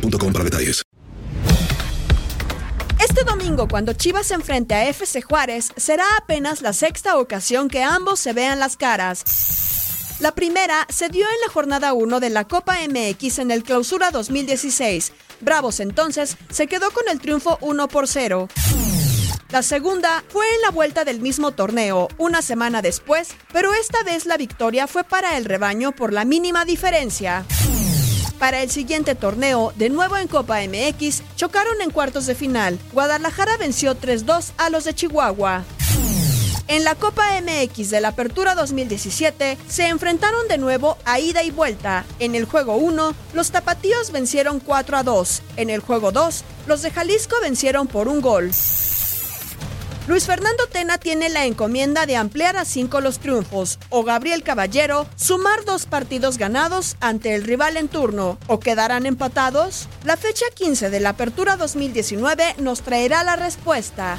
para detalles. Este domingo, cuando Chivas se enfrente a FC Juárez, será apenas la sexta ocasión que ambos se vean las caras. La primera se dio en la jornada 1 de la Copa MX en el Clausura 2016. Bravos entonces se quedó con el triunfo 1 por 0. La segunda fue en la vuelta del mismo torneo, una semana después, pero esta vez la victoria fue para el rebaño por la mínima diferencia. Para el siguiente torneo, de nuevo en Copa MX, chocaron en cuartos de final. Guadalajara venció 3-2 a los de Chihuahua. En la Copa MX de la Apertura 2017 se enfrentaron de nuevo a ida y vuelta. En el juego 1, los tapatíos vencieron 4 a 2. En el juego 2, los de Jalisco vencieron por un gol. Luis Fernando Tena tiene la encomienda de ampliar a cinco los triunfos, o Gabriel Caballero sumar dos partidos ganados ante el rival en turno, o quedarán empatados. La fecha 15 de la Apertura 2019 nos traerá la respuesta.